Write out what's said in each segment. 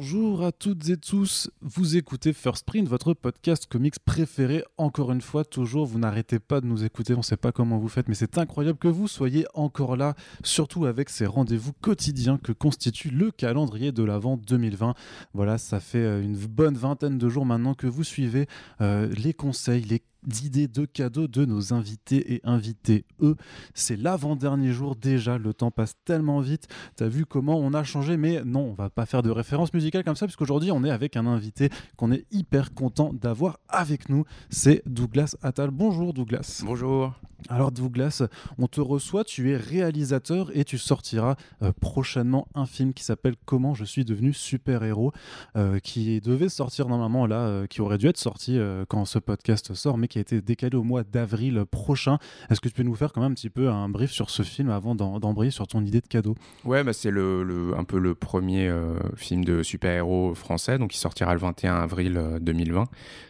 Bonjour à toutes et tous, vous écoutez First Print, votre podcast comics préféré. Encore une fois, toujours, vous n'arrêtez pas de nous écouter, on ne sait pas comment vous faites, mais c'est incroyable que vous soyez encore là, surtout avec ces rendez-vous quotidiens que constitue le calendrier de l'Avent 2020. Voilà, ça fait euh, une bonne vingtaine de jours maintenant que vous suivez euh, les conseils, les d'idées de cadeaux de nos invités et invités. Eux, c'est l'avant-dernier jour déjà, le temps passe tellement vite. Tu as vu comment on a changé, mais non, on va pas faire de référence musicale comme ça, puisqu'aujourd'hui on est avec un invité qu'on est hyper content d'avoir avec nous. C'est Douglas Attal. Bonjour Douglas. Bonjour. Alors Douglas, on te reçoit, tu es réalisateur et tu sortiras euh, prochainement un film qui s'appelle Comment je suis devenu super-héros, euh, qui devait sortir normalement là, euh, qui aurait dû être sorti quand ce podcast sort, mais qui a été décalé au mois d'avril prochain. Est-ce que tu peux nous faire quand même un petit peu un brief sur ce film avant d'embrayer sur ton idée de cadeau? Ouais, bah c'est le, un peu le premier film de super-héros français, donc il sortira le 21 avril 2020.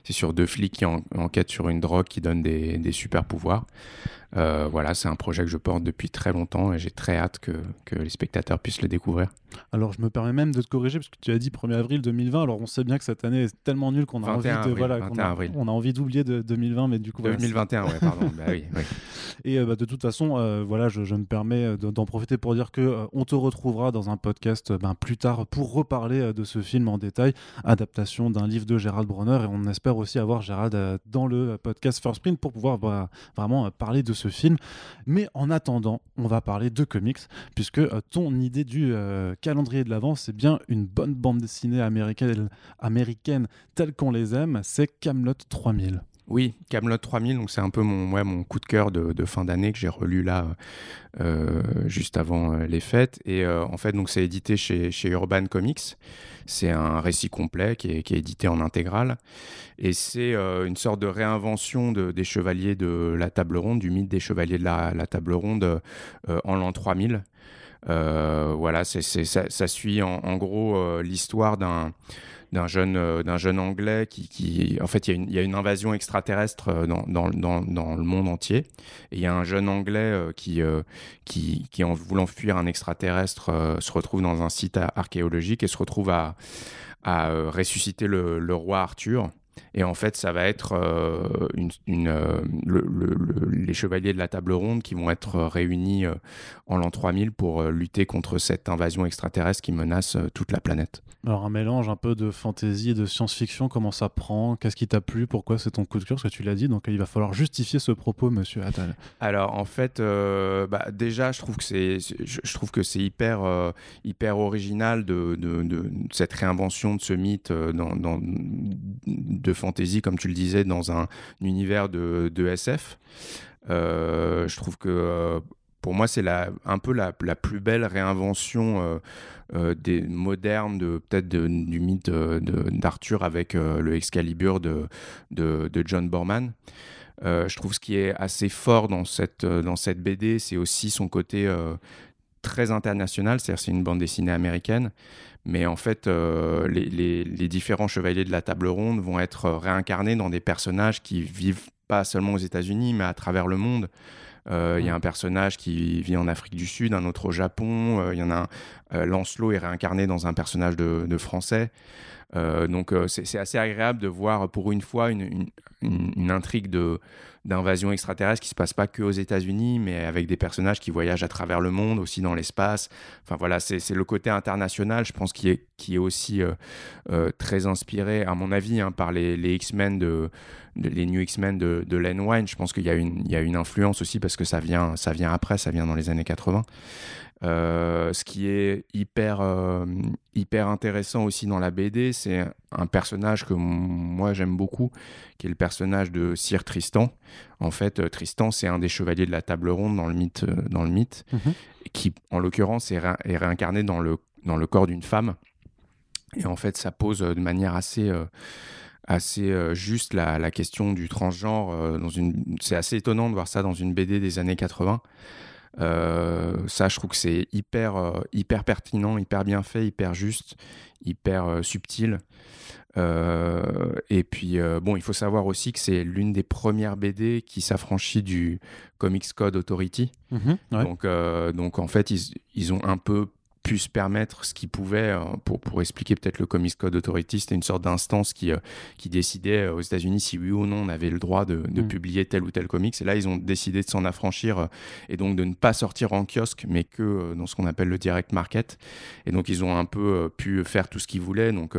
C'est sur deux flics qui enquêtent sur une drogue qui donne des, des super pouvoirs. Euh, voilà, c'est un projet que je porte depuis très longtemps et j'ai très hâte que, que, les spectateurs puissent le découvrir. Alors, je me permets même de te corriger parce que tu as dit 1er avril 2020. Alors, on sait bien que cette année est tellement nulle qu'on a envie de voilà, on a, envie d'oublier de 2020, mais du coup 2021, ouais, pardon. bah, oui, Et euh, bah, de toute façon, euh, voilà, je, me permets d'en profiter pour dire que on te retrouvera dans un podcast ben, plus tard pour reparler de ce film en détail, adaptation d'un livre de Gérald Bronner, et on espère aussi avoir Gérald dans le podcast First Print pour pouvoir bah, vraiment parler de ce film. Mais en attendant, on va parler de comics, puisque euh, ton idée du euh, calendrier de l'avant, c'est bien une bonne bande dessinée américaine, américaine telle qu'on les aime, c'est Camelot 3000. Oui, Camelot 3000, donc c'est un peu mon, coup de cœur de, fin d'année que j'ai relu là euh, juste avant les fêtes. Et en fait, donc c'est édité chez, Urban Comics. C'est un récit complet qui est, édité en intégrale. Et c'est euh, une sorte de réinvention des chevaliers de la table ronde, du mythe des chevaliers de la, table ronde euh, en l'an 3000. Euh, voilà, c'est, ça, suit en gros l'histoire d'un d'un jeune, euh, d'un jeune anglais qui, en fait, il y, a une invasion extraterrestre euh, dans, le monde entier. Et il y a un jeune anglais euh, qui, en voulant fuir un extraterrestre, se retrouve dans un site archéologique et se retrouve à, ressusciter le roi Arthur. Et en fait, ça va être une, une, les chevaliers de la table ronde qui vont être réunis en l'an 3000 pour lutter contre cette invasion extraterrestre qui menace toute la planète. Alors un mélange un peu de fantasy et de science-fiction, comment ça prend? Qu'est-ce qui t'a plu? Pourquoi c'est ton coup de cœur? Parce que tu l'as dit, donc il va falloir justifier ce propos, monsieur Attal. Alors en fait, euh, bah, déjà, je trouve que c'est, je trouve que c'est hyper, euh, hyper original de, de, de, cette réinvention de ce mythe euh, dans, dans, de fantasy, comme tu le disais, dans un, univers de, de SF. je trouve que pour moi, c'est un peu la, la, plus belle réinvention euh, des modernes de peut-être du mythe d'Arthur avec euh, le Excalibur de, de, John Borman. Euh, je trouve ce qui est assez fort dans cette, dans cette BD, c'est aussi son côté très international, c'est-à-dire c'est une bande dessinée américaine, mais en fait les, les, les, différents chevaliers de la table ronde vont être réincarnés dans des personnages qui vivent pas seulement aux États-Unis, mais à travers le monde. Euh, il y a un personnage qui vit en Afrique du Sud, un autre au Japon. Euh, il y en a un, euh, Lancelot est réincarné dans un personnage de, français. Donc c'est assez agréable de voir pour une fois une, intrigue d'invasion extraterrestre qui se passe pas que aux États-Unis, mais avec des personnages qui voyagent à travers le monde, aussi dans l'espace. Enfin voilà, c'est le côté international, je pense, qui est, qui est aussi euh, euh, très inspiré, à mon avis, hein, par les, X-Men de, les New X-Men de, Len Wein. Je pense qu'il y y a une influence aussi parce que ça vient, ça vient après, ça vient dans les années 80. Euh, ce qui est hyper, euh, hyper intéressant aussi dans la BD, c'est un personnage que moi j'aime beaucoup, qui est le personnage de Sir Tristan. En fait, euh, Tristan, c'est un des chevaliers de la table ronde dans le mythe, dans le mythe mhm. qui, en l'occurrence, est, réincarné dans le, dans le corps d'une femme. Et en fait, ça pose de manière assez assez juste la, la, question du transgenre. dans une... C'est assez étonnant de voir ça dans une BD des années 80. Euh, ça, je trouve que c'est hyper, euh, hyper pertinent, hyper bien fait, hyper juste, hyper euh, subtil. et puis, bon, il faut savoir aussi que c'est l'une des premières BD qui s'affranchit du Comics Code Authority. Mhm, donc, donc, en fait, ils, ils, ont un peu pu se permettre ce qu'il pouvait, pour, pour expliquer peut-être le Comics Code Authority, c'était une sorte d'instance qui, qui décidait aux États-Unis si oui ou non on avait le droit de, de mm. publier tel ou tel comics. Et là, ils ont décidé de s'en affranchir et donc de ne pas sortir en kiosque, mais que dans ce qu'on appelle le direct market. Et donc, ils ont un peu pu faire tout ce qu'ils voulaient. Donc,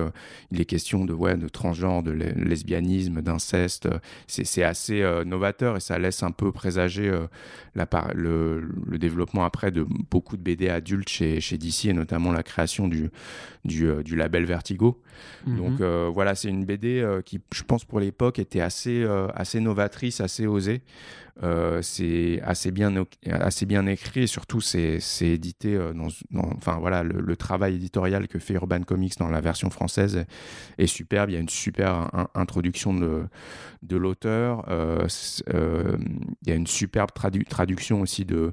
il est question de, ouais, de transgenre, de lesbianisme, d'inceste. C'est assez novateur et ça laisse un peu présager la, le, le, développement après de beaucoup de BD adultes chez, chez DC et notamment la création du, du, euh, du label Vertigo. Mhm. Donc euh, voilà, c'est une BD euh, qui, je pense, pour l'époque était assez, assez novatrice, assez osée. c'est assez bien, assez bien écrit et surtout c'est édité dans, enfin voilà le, travail éditorial que fait Urban Comics dans la version française est, superbe il y a une super introduction de, de l'auteur il y a une superbe traduction aussi de,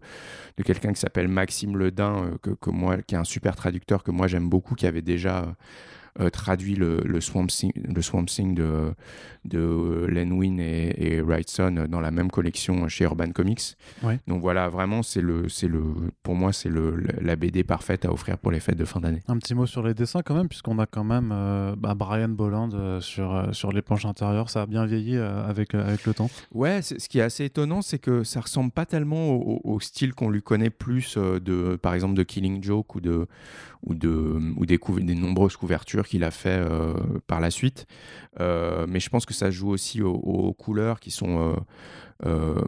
de quelqu'un qui s'appelle Maxime Ledin que, que, moi qui un super traducteur que moi j'aime beaucoup qui avait déjà euh, traduit le, le, Swamp Thing, le Swamp Thing de, de Len Wein et, et Wrightson dans la même collection chez Urban Comics. Donc voilà, vraiment, c'est le, c'est le, pour moi, c'est le, la BD parfaite à offrir pour les fêtes de fin d'année. Un petit mot sur les dessins quand même, puisqu'on a quand même euh, bah, Brian Bolland euh, sur, sur les planches intérieures. Ça a bien vieilli avec, avec le temps. Ouais, ce qui est assez étonnant, c'est que ça ressemble pas tellement au, style qu'on lui connaît plus de, par exemple, de Killing Joke ou de, ou, de, ou des, des nombreuses couvertures qu'il a fait euh, par la suite. Euh, mais je pense que ça joue aussi aux, couleurs qui sont euh,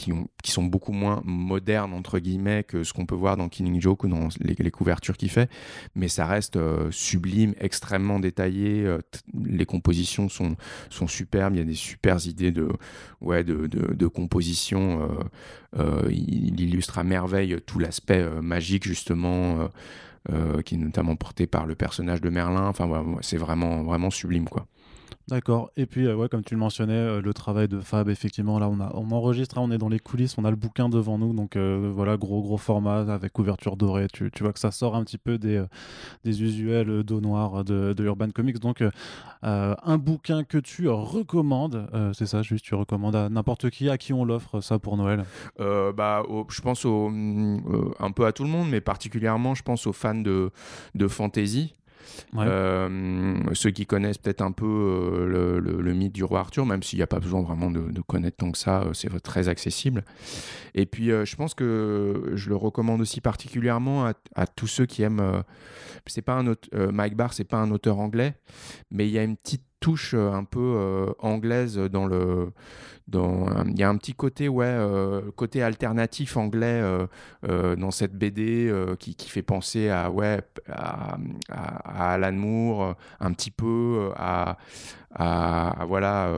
qui, ont, qui, sont beaucoup moins modernes, entre guillemets, que ce qu'on peut voir dans Killing Joke ou dans les, couvertures qu'il fait. Mais ça reste sublime, extrêmement détaillé. les compositions sont, sont superbes. Il y a des super idées de, ouais, de, de, composition. il, illustre à merveille tout l'aspect magique, justement. Euh, qui est notamment porté par le personnage de Merlin. Enfin, c'est vraiment, vraiment sublime, quoi. D'accord. Et puis, euh, comme tu le mentionnais, euh, le travail de Fab, effectivement, là, on, a, on enregistre, hein, on est dans les coulisses, on a le bouquin devant nous, donc voilà, gros, gros format avec couverture dorée. Tu, vois que ça sort un petit peu des, des usuels dos noirs de, Urban Comics. Donc, un bouquin que tu recommandes, c'est ça, juste, tu recommandes à n'importe qui, à qui on l'offre, ça pour Noël? Bah, Je pense au, un peu à tout le monde, mais particulièrement, je pense aux fans de, de fantasy. Euh, ceux qui connaissent peut-être un peu euh, le, mythe du roi Arthur, même s'il n'y a pas besoin vraiment de, connaître tant que ça, euh, c'est très accessible. Et puis, je pense que je le recommande aussi particulièrement à, tous ceux qui aiment. c'est pas un Mike Barr, c'est pas un auteur anglais, mais il y a une petite touche un peu anglaise dans le il y a un petit côté ouais euh, côté alternatif anglais euh, euh, dans cette BD qui, qui, fait penser à ouais à, Alan Moore un petit peu à, voilà,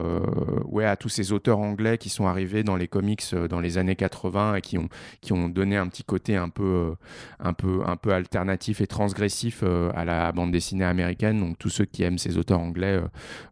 ouais, à tous ces auteurs anglais qui sont arrivés dans les comics dans les années 80 et qui ont, qui ont donné un petit côté un peu, un peu, un peu alternatif et transgressif à la bande dessinée américaine. Donc tous ceux qui aiment ces auteurs anglais,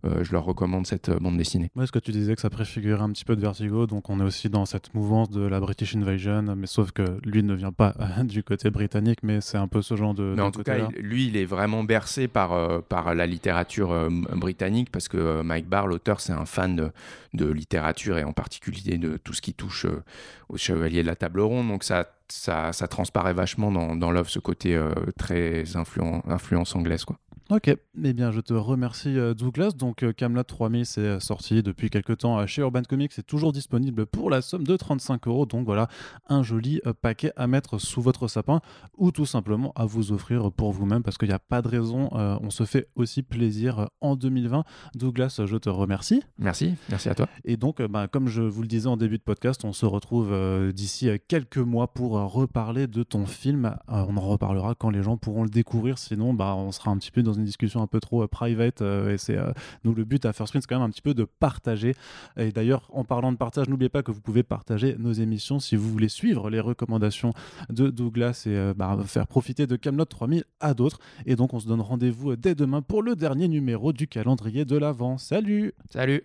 je leur recommande cette bande dessinée. Est-ce que tu disais que ça préfigurait un petit peu de Vertigo, donc on est aussi dans cette mouvance de la British Invasion, mais sauf que lui ne vient pas du côté britannique, mais c'est un peu ce genre de. Mais en tout cas, lui, il est vraiment bercé par, par la littérature britannique parce que euh, Mike Barr, l'auteur, c'est un fan de, littérature et en particulier de tout ce qui touche euh, au Chevalier de la Table Ronde. Donc ça, ça, ça transparaît vachement dans, dans l'œuvre, ce côté euh, très influent, influence anglaise. Quoi. Ok, eh bien je te remercie euh, Douglas. Donc euh, Camelot 3000 c'est euh, sorti depuis quelques temps chez Urban Comics, c'est toujours disponible pour la somme de 35 euros. Donc voilà, un joli paquet à mettre sous votre sapin ou tout simplement à vous offrir pour vous-même parce qu'il n'y a pas de raison, on se fait aussi plaisir en 2020. Douglas, je te remercie. Merci, merci à toi. Et donc, bah, comme je vous le disais en début de podcast, on se retrouve d'ici quelques mois pour reparler de ton film. on en reparlera quand les gens pourront le découvrir, sinon bah, on sera un petit peu dans une discussion un peu trop euh, private. Euh, et c'est euh, nous le but à First Print, c'est quand même un petit peu de partager. Et d'ailleurs, en parlant de partage, n'oubliez pas que vous pouvez partager nos émissions si vous voulez suivre les recommandations de Douglas et bah, faire profiter de Camelot 3000 à d'autres. Et donc, on se donne rendez-vous dès demain pour le dernier numéro du calendrier de l'Avent. Salut Salut